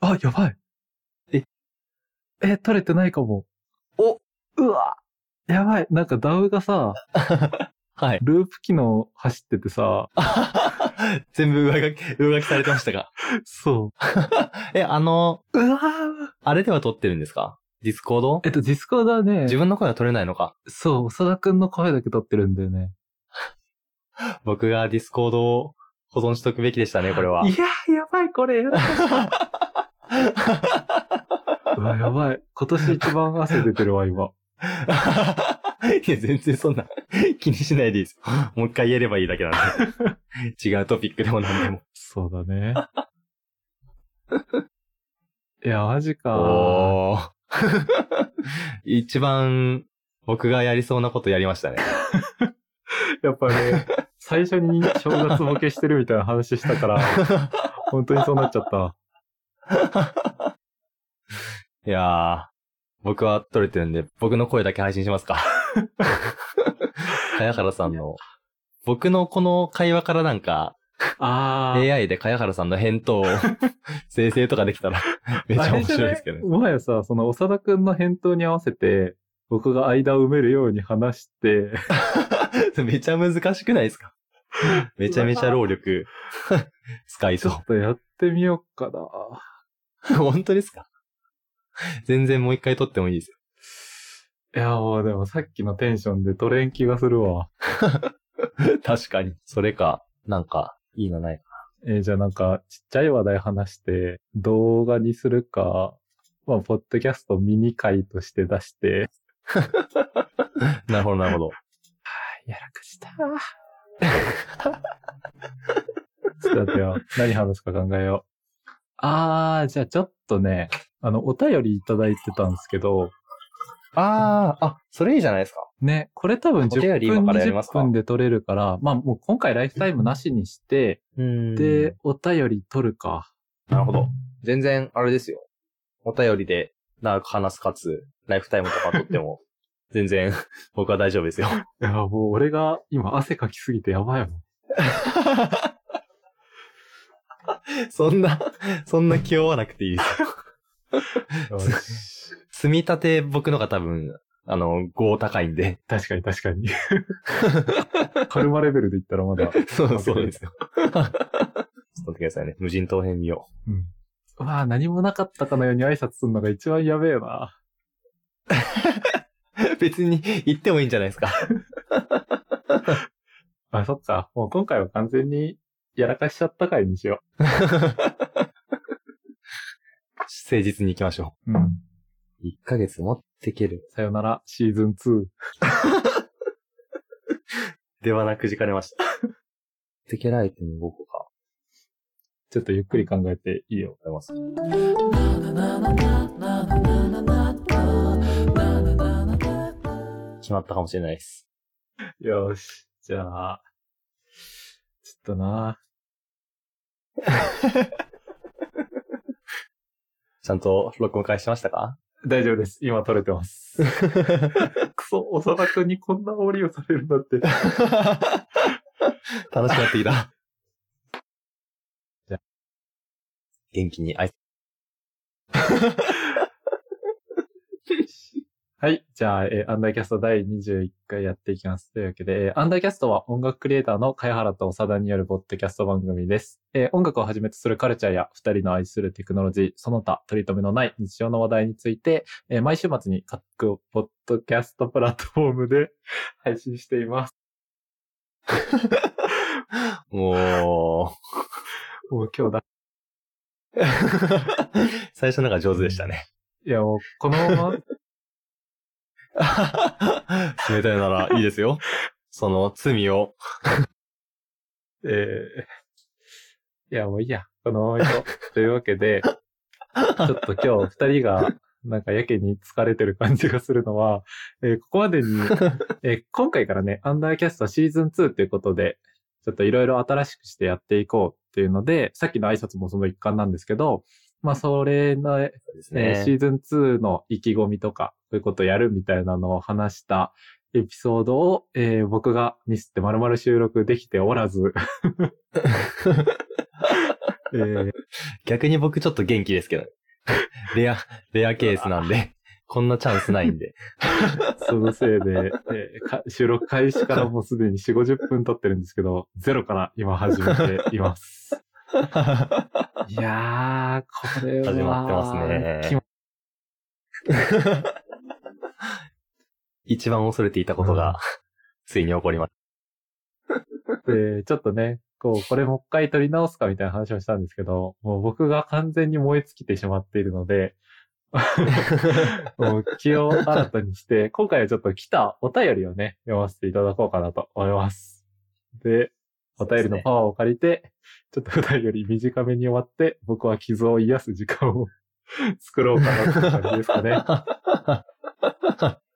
あやばいええ撮れてないかもおうわやばいなんか DAW がさはい。ループ機能走っててさ。全部上書き、上書きされてましたが。そ え、あの、ううわー。あれでは撮ってるんですか？ Discord えっと Discord はね自分の声は撮れないのか？そう長田くんの声だけ撮ってるんだよね。僕が Discord を保存しとくべきでしたね、これは。いやーやばいこれ。うわやばい。今年一番汗出てるわ今いや、全然そんな気にしないでいいです。もう一回言えればいいだけなんで。違うトピックでも何でも。そうだね いやマジか一番僕がやりそうなことやりましたね。やっぱね、最初に正月ボケしてるみたいな話したから、本当にそうなっちゃった。いやー、僕は撮れてるんで、僕の声だけ配信しますか。茅原さんの、僕のこの会話からなんか、あ AI で茅原さんの返答を 生成とかできたら、めっちゃ面白いですけどね。もはやさ、その長田くんの返答に合わせて、僕が間を埋めるように話して、めちゃ難しくないですか？めちゃめちゃ労力使いそちょっとやってみようかな。う。本当ですか？全然もう一回撮ってもいいですよ。いや、もうでもさっきのテンションで取れん気がするわ。確かに。それか、なんか、いいのないか。えーじゃあなんか、ちっちゃい話題話して、動画にするか、まあ、ポッドキャストミニ回として出して、なるほど、なるほど。やらかした。ちょっと待ってよ。何話すか考えよう。あー、じゃあちょっとね、あの、お便りいただいてたんですけど、あー、あ、それいいじゃないですか。ね、これ多分お便10分、り今からやります20か分で取れるから、まあもう今回ライフタイムなしにして、うんで、お便り取るか。なるほど。全然、あれですよ。お便りで長く話すかつ、ライフタイムとか取っても、全然、僕は大丈夫ですよ。いや、もう俺が今汗かきすぎてやばいもん。そんな、そんな気負わなくていいですよ。積み立て僕のが多分、あの、5高いんで。確かに確かに。カルマレベルで言ったらまだ。そうそうですよ。ちょっと待ってくださいね。無人島編見ようん。うわあ何もなかったかのように挨拶するのが一番やべえな。う。別に言ってもいいんじゃないですか。あ、そっか。もう今回は完全にやらかしちゃった回にしよ誠実に行きましょう。うん。う。1ヶ月持ってける。さよなら、シーズン2。ではなくじかれました。持ってけられても5個か。ちょっとゆっくり考えていいよ。ございます。決まったかもしれないです。よし。じゃあ、ちょっとな。ちゃんと録音開始しましたか？大丈夫です。今撮れてます。くそ、長田くんにこんな煽りをされるんだって。楽しくなってきた。じゃあ元気に挨拶 はい。じゃあ、えーアンダーキャスト第21回やっていきます。というわけで、えーアンダーキャストは音楽クリエイターの茅原と長田によるポッドキャスト番組です。えー音楽をはじめとするカルチャーや二人の愛するテクノロジー、その他取り留めのない日常の話題について、えー毎週末に各ポッドキャストプラットフォームで 配信しています。ももう今日だ。う、最初のが上手でしたね。いやもう、このまま、冷たいならいいですよ。その罪を。えーいやもういいや。このまま行こう。というわけで、ちょっと今日二人が、なんかやけに疲れてる感じがするのは、えーここまでに、えー今回からね、アンダーキャストシーズン2ということで、ちょっといろいろ新しくしてやっていこうっていうので、さっきの挨拶もその一環なんですけど、まあそれの、そうですえーね。シーズン2の意気込みとか、こういうことをやるみたいなのを話したエピソードを、えー僕がミスって丸々収録できておらず、えー逆に僕ちょっと元気ですけど。レア、レアケースなんで、こんなチャンスないんで。そのせいで、えーか収録開始からもうすでに4、50分撮ってるんですけど、ゼロから今始めています。いやー、これは、始まってますね。一番恐れていたことが、ついに起こりましで、ちょっとね、こう、これもう一回撮り直すかみたいな話をしたんですけど、もう僕が完全に燃え尽きてしまっているので、もう気を新たにして、今回はちょっと来たお便りをね、読ませていただこうかなと思います。で、お便りのパワーを借りて、ちょっと普段より短めに終わって、僕は傷を癒す時間を 作ろうかなって感じですかね。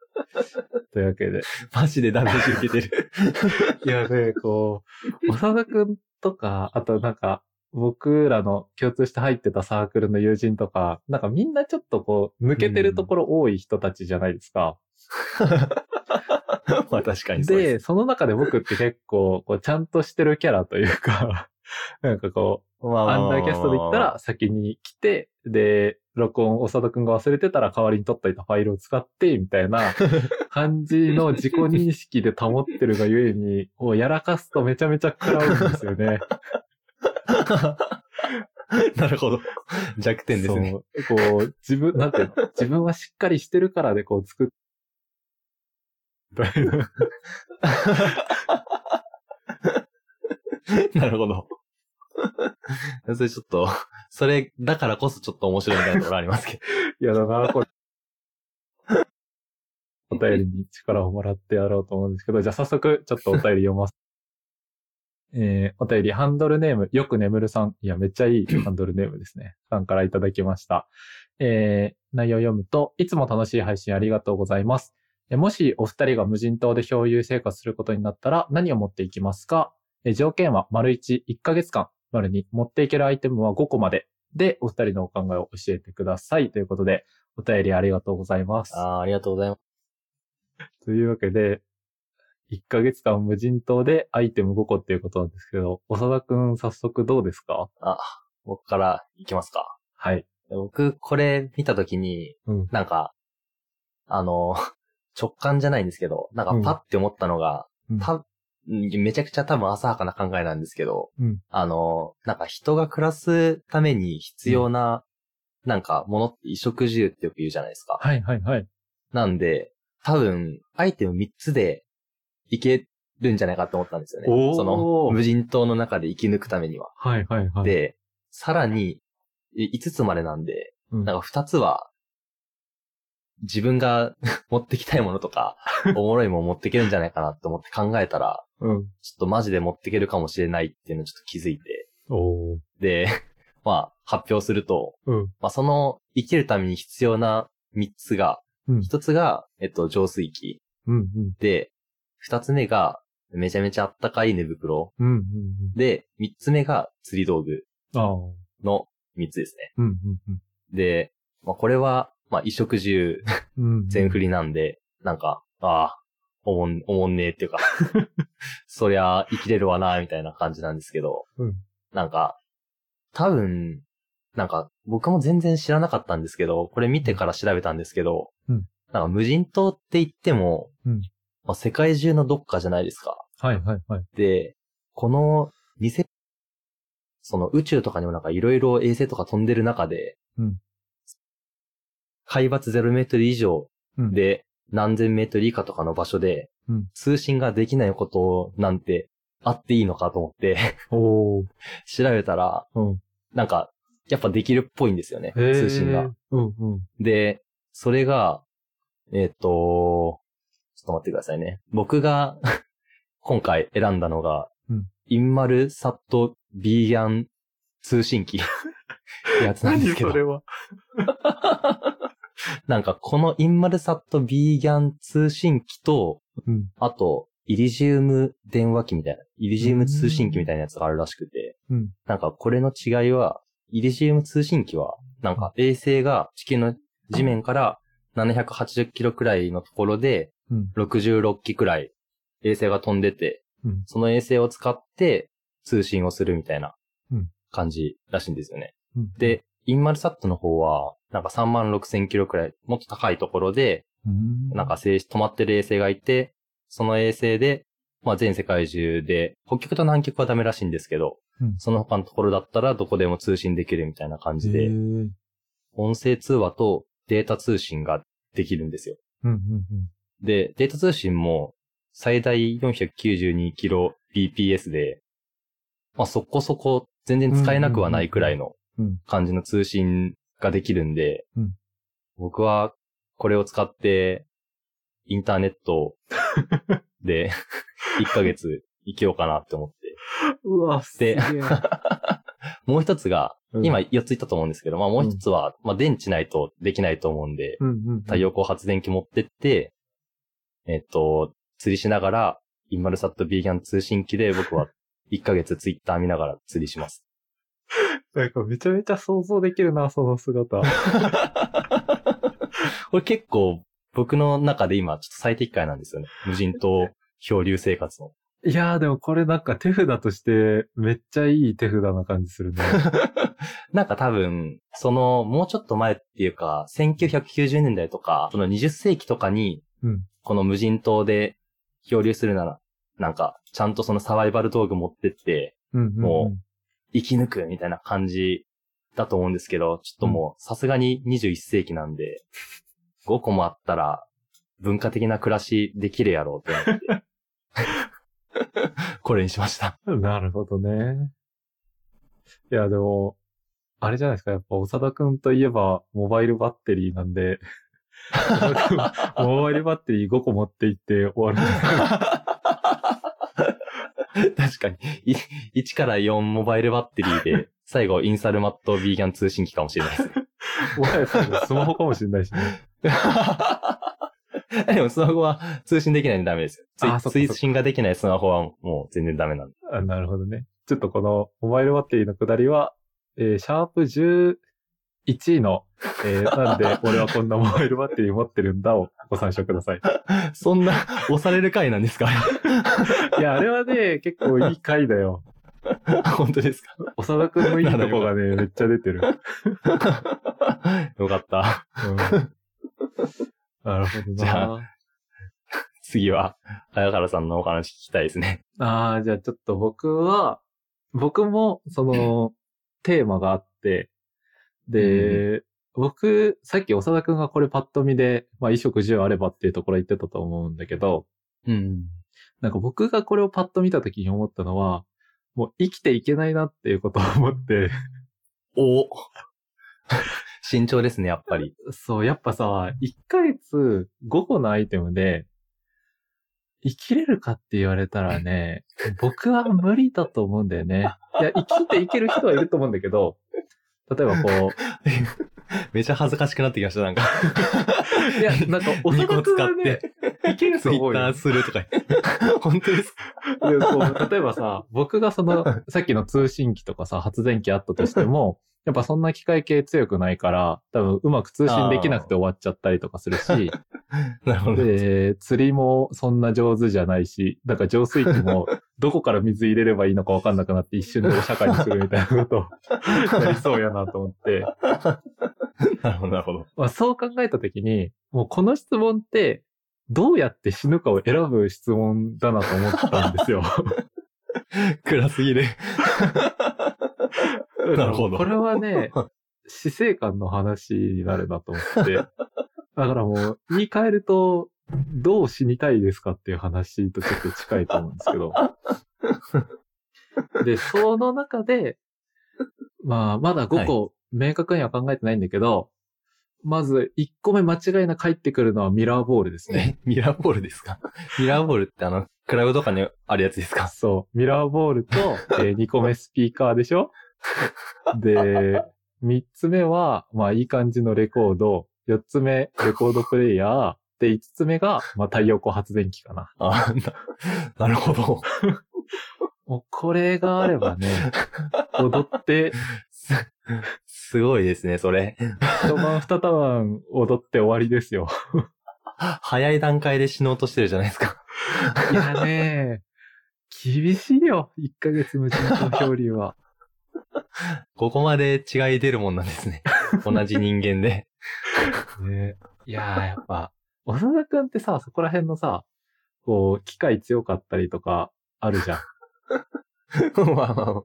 というわけで。マジでダメージ受けてる。いやね、こう、長田くんとか、あとなんか、僕らの共通して入ってたサークルの友人とか、なんかみんなちょっとこう、抜けてるところ多い人たちじゃないですか。まあ確かにそうで、です。その中で僕って結構、こう、ちゃんとしてるキャラというか、なんかこう、まアンダーキャストで言ったら先に来て、で、録音、長田くんが忘れてたら代わりに取っといたファイルを使って、みたいな 感じの自己認識で保ってるがゆえに、こうやらかすとめちゃめちゃ食らうんですよね。なるほど。弱点ですね。そう。こう、自分、なんていうの自分はしっかりしてるからでこう作っ、みたいな。なるほど。それちょっと、それだからこそちょっと面白いみたいなところありますけど。いやだな、これ。お便りに力をもらってやろうと思うんですけど、じゃあ早速、ちょっとお便り読ます。えー、お便り、ハンドルネーム、よく眠るさん。いや、めっちゃいいハンドルネームですね。さんからいただきました。えー、内容を読むと、いつも楽しい配信ありがとうございます。えもしお二人が無人島で漂流生活することになったら何を持っていきますか？え条件は丸1、1ヶ月間。丸2、持っていけるアイテムは5個まで。で、お二人のお考えを教えてください。ということで、お便りありがとうございます。ああ、ありがとうございます。というわけで、1ヶ月間無人島でアイテム5個っていうことなんですけど、長田くん早速どうですか？あ、僕からいきますか。はい。僕、これ見たときに、うん。なんか、あの、直感じゃないんですけど、なんかパッて思ったのが、うんためちゃくちゃ多分浅はかな考えなんですけど、うんあの、なんか人が暮らすために必要な、なんかものって衣食住ってよく言うじゃないですか。はいはいはい。なんで、多分、アイテム3つでいけるんじゃないかと思ったんですよね。その、無人島の中で生き抜くためには。はいはいはい。、で、さらに、5つまでなんで、うん、なんか2つは、自分が 持ってきたいものとか、おもろいもの持っていけるんじゃないかなって思って考えたら、うん。ちょっとマジで持っていけるかもしれないっていうのをちょっと気づいて、おー。で、まあ、発表すると、うん。まあ、その生きるために必要な3つが、うん1つが、えっと、浄水器。うんうん。で、2つ目が、めちゃめちゃあったかい寝袋。うんうんで、3つ目が釣り道具。の3つですね。うんうんで、まあ、これは、まあ、衣食住。全振りなんで、なんか、ああ、おもん、おもんねえっていうか、そりゃ生きれるわな、みたいな感じなんですけど、うんなんか、多分、なんか、僕も全然知らなかったんですけど、これ見てから調べたんですけど、うんなんか無人島って言っても、うんまあ、世界中のどっかじゃないですか。はいはいはい。で、この2000、その宇宙とかにもなんかいろいろ衛星とか飛んでる中で、うん海抜0メートル以上うん、で何千メートル以下とかの場所で、うん通信ができないことなんてあっていいのかと思って。調べたら、うん。なんか、やっぱできるっぽいんですよね、通信が。。うんうん。で、それが、えっ、と、ちょっと待ってくださいね。僕が 今回選んだのが、うんインマルサットビーギャン通信機ってやつなんですけど。は。なんかこのインマルサットビーギャン通信機と、うん。あと、イリジウム電話機みたいな、イリジウム通信機みたいなやつがあるらしくて、うんなんかこれの違いは、イリジウム通信機は、なんか衛星が地球の地面から780キロくらいのところで、うん。66機くらい衛星が飛んでて、うん。その衛星を使って通信をするみたいなうん感じらしいんですよね。うん、で、インマルサットの方は、なんか3万6千キロくらい、もっと高いところで、うん、なんか静止止まってる衛星がいて、その衛星で、まあ全世界中で、北極と南極はダメらしいんですけど、うんその他のところだったらどこでも通信できるみたいな感じへで、ー音声通話とデータ通信ができるんですよ。うんうんうん。で、データ通信も最大 492kbps で、まあそこそこ全然使えなくはないくらいのうん感じの通信ができるんで、うん僕はこれを使ってインターネット で1ヶ月生きようかなって思って。うわ、すげえ。もう一つが、うん今4つ言ったと思うんですけど、まあもう一つは、まあ電池ないとできないと思うんで、うんうんうん、太陽光発電機持ってって、えっと、釣りしながら、インマルサットビーガン通信機で僕は1ヶ月ツイッター見ながら釣りします。なんかめちゃめちゃ想像できるな、その姿。これ結構僕の中で今ちょっと最適解なんですよね。無人島漂流生活の。いやーでもこれなんか手札としてめっちゃいい手札な感じするね。なんか多分、その、もうちょっと前っていうか、1990年代とか、その20世紀とかに、うんこの無人島で漂流するなら、なんか、ちゃんとそのサバイバル道具持ってって、うんうんうんも生き抜くみたいな感じだと思うんですけど、ちょっともう、さすがに21世紀なんで、5個もあったら、文化的な暮らしできるやろうって思って、これにしました。なるほどね。いや、でも、あれじゃないですか、やっぱ、長田くんといえば、モバイルバッテリーなんで、モバイルバッテリー5個持っていって終わる 確かに。い1から4モバイルバッテリーで、最後インサルマットビーガン通信機かもしれないですね。もはや最後スマホかもしれないしね。でもスマホは通信できないんでダメですよ。通信ができないスマホはもう全然ダメなんで。あなるほどね。ちょっとこのモバイルバッテリーのくだりは、えーシャープ11の、えーなんで俺はこんなモバイルバッテリー持ってるんだをご参照ください。そんな押される回なんですか？いや、あれはね、結構いい回だよ。本当ですか？長田くんのいいとこがね、めっちゃ出てる。よかった。うん、なるほどじゃな。次は、早原さんのお話聞きたいですね。ああ、じゃあちょっと僕は、僕もそのテーマがあって、で、僕、さっき長田くんがこれパッと見で、まあ衣食住あればっていうところ言ってたと思うんだけど、うん。なんか僕がこれをパッと見た時に思ったのは、もう生きていけないなっていうことを思って、お 慎重ですね、やっぱり。そう、やっぱさ、1ヶ月5個のアイテムで、生きれるかって言われたらね、僕は無理だと思うんだよね。いや、生きていける人はいると思うんだけど、例えばこ めちゃ恥ずかしくなってきました、なんか。う、いや、なんか、お2個使っはねて、、いけるツイッター。するとか。本当ですか？でこう例えばさ、僕がその、さっきの通信機とかさ、発電機あったとしても、やっぱそんな機械系強くないから、多分うまく通信できなくて終わっちゃったりとかするし、なるほど。で、釣りもそんな上手じゃないし、だから浄水器もどこから水入れればいいのかわかんなくなって一瞬でお釈迦にするみたいなことを やりそうやなと思って、なるほど、なるほど。まあ、そう考えたときに、もうこの質問って、どうやって死ぬかを選ぶ質問だなと思ったんですよ。暗すぎる。なるほどこれはね、死生観の話になるなと思って。だからもう、言い換えると、どう死にたいですかっていう話とちょっと近いと思うんですけど。で、その中で、まあ、まだ5個明確には考えてないんだけど、まず1個目間違いなく入ってくるのはミラーボールですね。え、ミラーボールですか？ミラーボールってあの、クラウドとかにあるやつですか？そう。ミラーボールと、え2個目スピーカーでしょ？で、3つ目は、まあいい感じのレコード。4つ目、レコードプレイヤー。で5つ目が、まあ、太陽光発電機かな。あな、なるほど。もうこれがあればね、踊って、す、すごいですね、それ。一晩二晩踊って終わりですよ。早い段階で死のうとしてるじゃないですか。いやね、厳しいよ。1ヶ月無人島漂流は。ここまで違い出るもんなんですね。同じ人間で。ねいやー、やっぱ、長田くんってさ、そこら辺のさ、こう、機械強かったりとか、あるじゃん。ま あまあま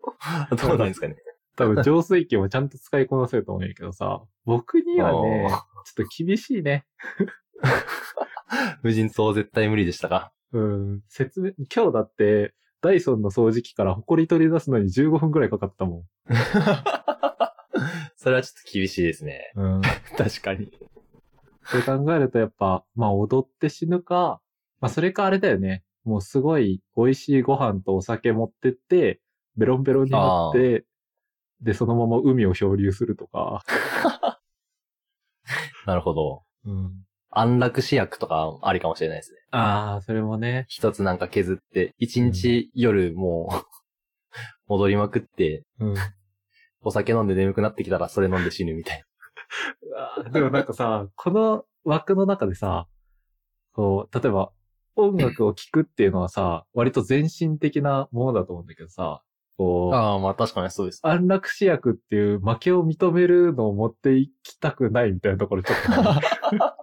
あ、どうなんですかね。多分、浄水器もちゃんと使いこなせると思うんやけどさ、僕にはねちょっと厳しいね。無人島絶対無理でしたかうん、説明、今日だって、ダイソンの掃除機から埃取り出すのに15分くらいかかったも それはちょっと厳しいですね。ん。うん。確かに。そう考えるとやっぱ、まあ踊って死ぬか、まあそれかあれだよね。もうすごい美味しいご飯とお酒持ってって、ベロンベロンになって、で、そのまま海を漂流するとか。なるほど。うん。安楽死薬とかありかもしれないですね。ああ、それもね。一つなんか削って、一日夜もう、戻りまくって、うん。お酒飲んで眠くなってきたらそれ飲んで死ぬみたいうわでもなんかさ、この枠の中でさ、こう、例えば音楽を聴くっていうのはさ、割と全身的なものだと思うんだけどさ、こな。う、ああ、まあ確かにそうです。安楽死薬っていう負けを認めるのを持っていきたくないみたいなところちょっと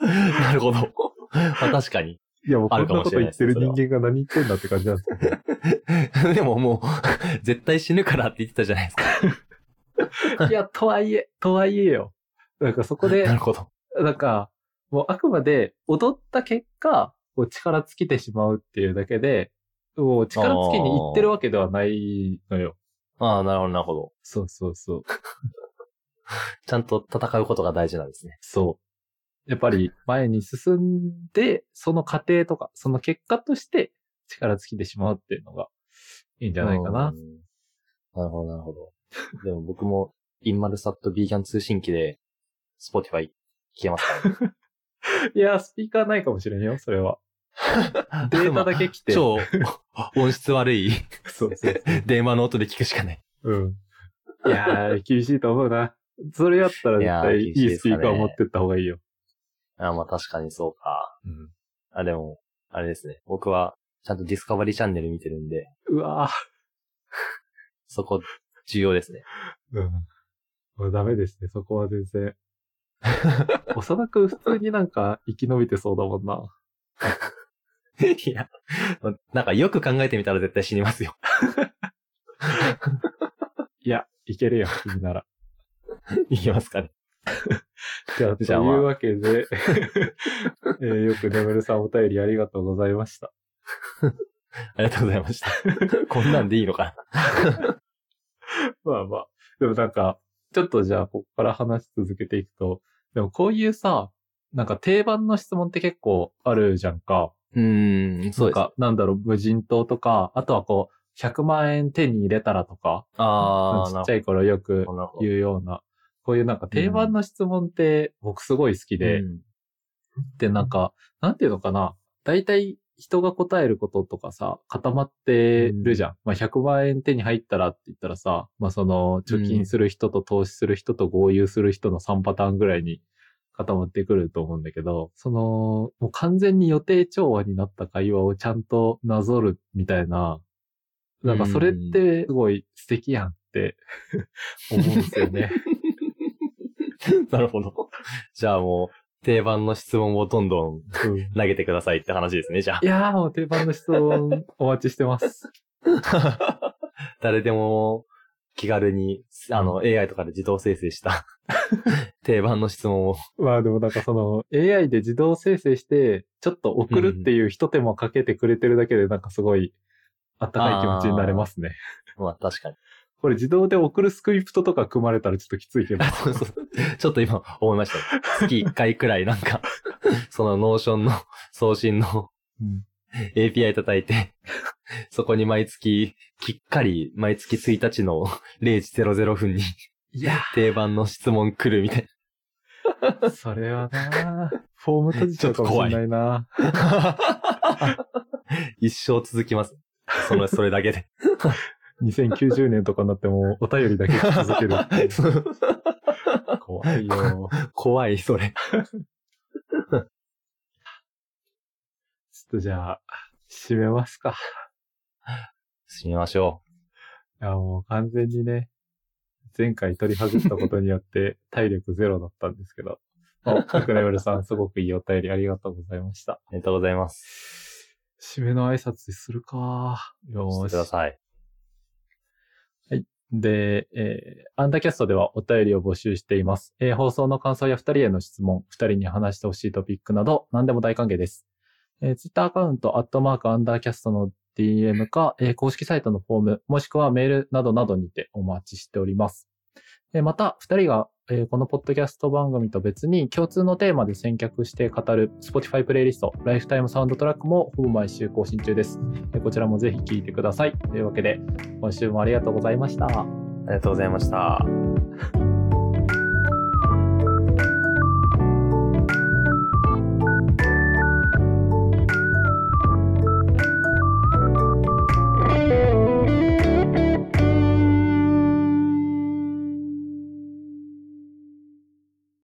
なるほど。まあ確かに。いやもうこあるかもしんなことれないです言ってる人間が何言ってんだって感じなんですけど。でももう、絶対死ぬからって言ってたじゃないですか。いや、とはいえ、とはいえよ。なんかそこでな、るほど。なんか、もうあくまで踊った結果、こう力尽きてしまうっていうだけで、もう力尽きに行ってるわけではないのよ。ああ、なるほど、なるほど。そうそうそう。ちゃんと戦うことが大事なんですね。そう。やっぱり前に進んで、その過程とか、その結果として力尽きてしまうっていうのがいいんじゃないかなう。ん。なるほど、なるほど。でも僕も、 Inmarsat BGAN 通信機で、 Spotify 聞けますか いや、スピーカーないかもしれんよ、それは。ら データだけ来て。超音質悪いそうそう。電話の音で聞くしかない。うん。いやー、厳しいと思うな。それやったら絶対いいスピーカー持ってった方がいいよ。あまあ確かにそうか。うん。あ、でも、あれですね。僕は、ちゃんとディスカバリーチャンネル見てるんで、うわ そこ、重要ですね。ー。うん。もうダメですね、そこは全然。長田くん普通になんか生き延びてそうだもんな。いや、なんかよく考えてみたら絶対死にますよ。いや、いけるよ、君なら。いきますかね。じゃあ、というわけで、えーよく眠るさんお便りありがとうございました。ありがとうございました。こんなんでいいのかな？まあまあ。でもなんか、ちょっとじゃあ、ここから話し続けていくと、でもこういうさ、なんか定番の質問って結構あるじゃんか。うーん、そうです。なんか、なんだろう、無人島とか、あとはこう、100万円手に入れたらとか、ああ、ちっちゃい頃よく。言うような、こういうなんか定番の質問って僕すごい好きで、うんで、なんか、なんていうのかな。大体人が答えることとかさ、固まってるじゃん。まあ、100万円手に入ったらって言ったらさ、まあ、その、貯金する人と投資する人と合流する人の3パターンぐらいに固まってくると思うんだけど、その、もう完全に予定調和になった会話をちゃんとなぞるみたいな、なんかそれってすごい素敵やんって思うんですよね。なるほど。じゃあもう、定番の質問をどんどんうん投げてくださいって話ですね、じゃいやーもう定番の質問お待ちしてます。あ。誰でも気軽に、あの、AI とかで自動生成した 定番の質問を。まあでもなんかその AI で自動生成して、ちょっと送るっていう一手間かけてくれてるだけでなんかすごいあったかい気持ちになれますね。まあ確かに。これ自動で送るスクリプトとか組まれたらちょっときついけど。そうそうちょっと今思いました。月1回くらいなんか、その Notion の送信のうん API 叩いて、そこに毎月、きっかり毎月1日の0時00分にいや定番の質問来るみたいー、それはなフォーム閉じちゃうかもしれないな。一生続きます。その、それだけで。2090年とかになってもお便りだけ続けるっていう。怖いよ。怖い、それ。ちょっとじゃあ、締めますか。しめましょいや、もう完全にね、前回取り外したことによって 体力ゼロだったんですけど。お、タクネブルさん、すごくいいお便りありがとうございました。う。ありがとうございます。締めの挨拶するか。よしてーし。ください。で、えーアンダーキャストではお便りを募集しています。えー放送の感想や二人への質問、二人に話してほしいトピックなど、何でも大歓迎です。えー、ツイッターアカウント、アットマークアンダーキャストの DM か、えー公式サイトのフォーム、もしくはメールなどなどにてお待ちしております。また、二人が、このポッドキャスト番組と別に共通のテーマで選曲して語る Spotify プレイリスト、ライフタイムサウンドトラックもほぼ毎週更新中です。こちらもぜひ聴いてください。というわけで、今週もありがとうございました。ありがとうございました。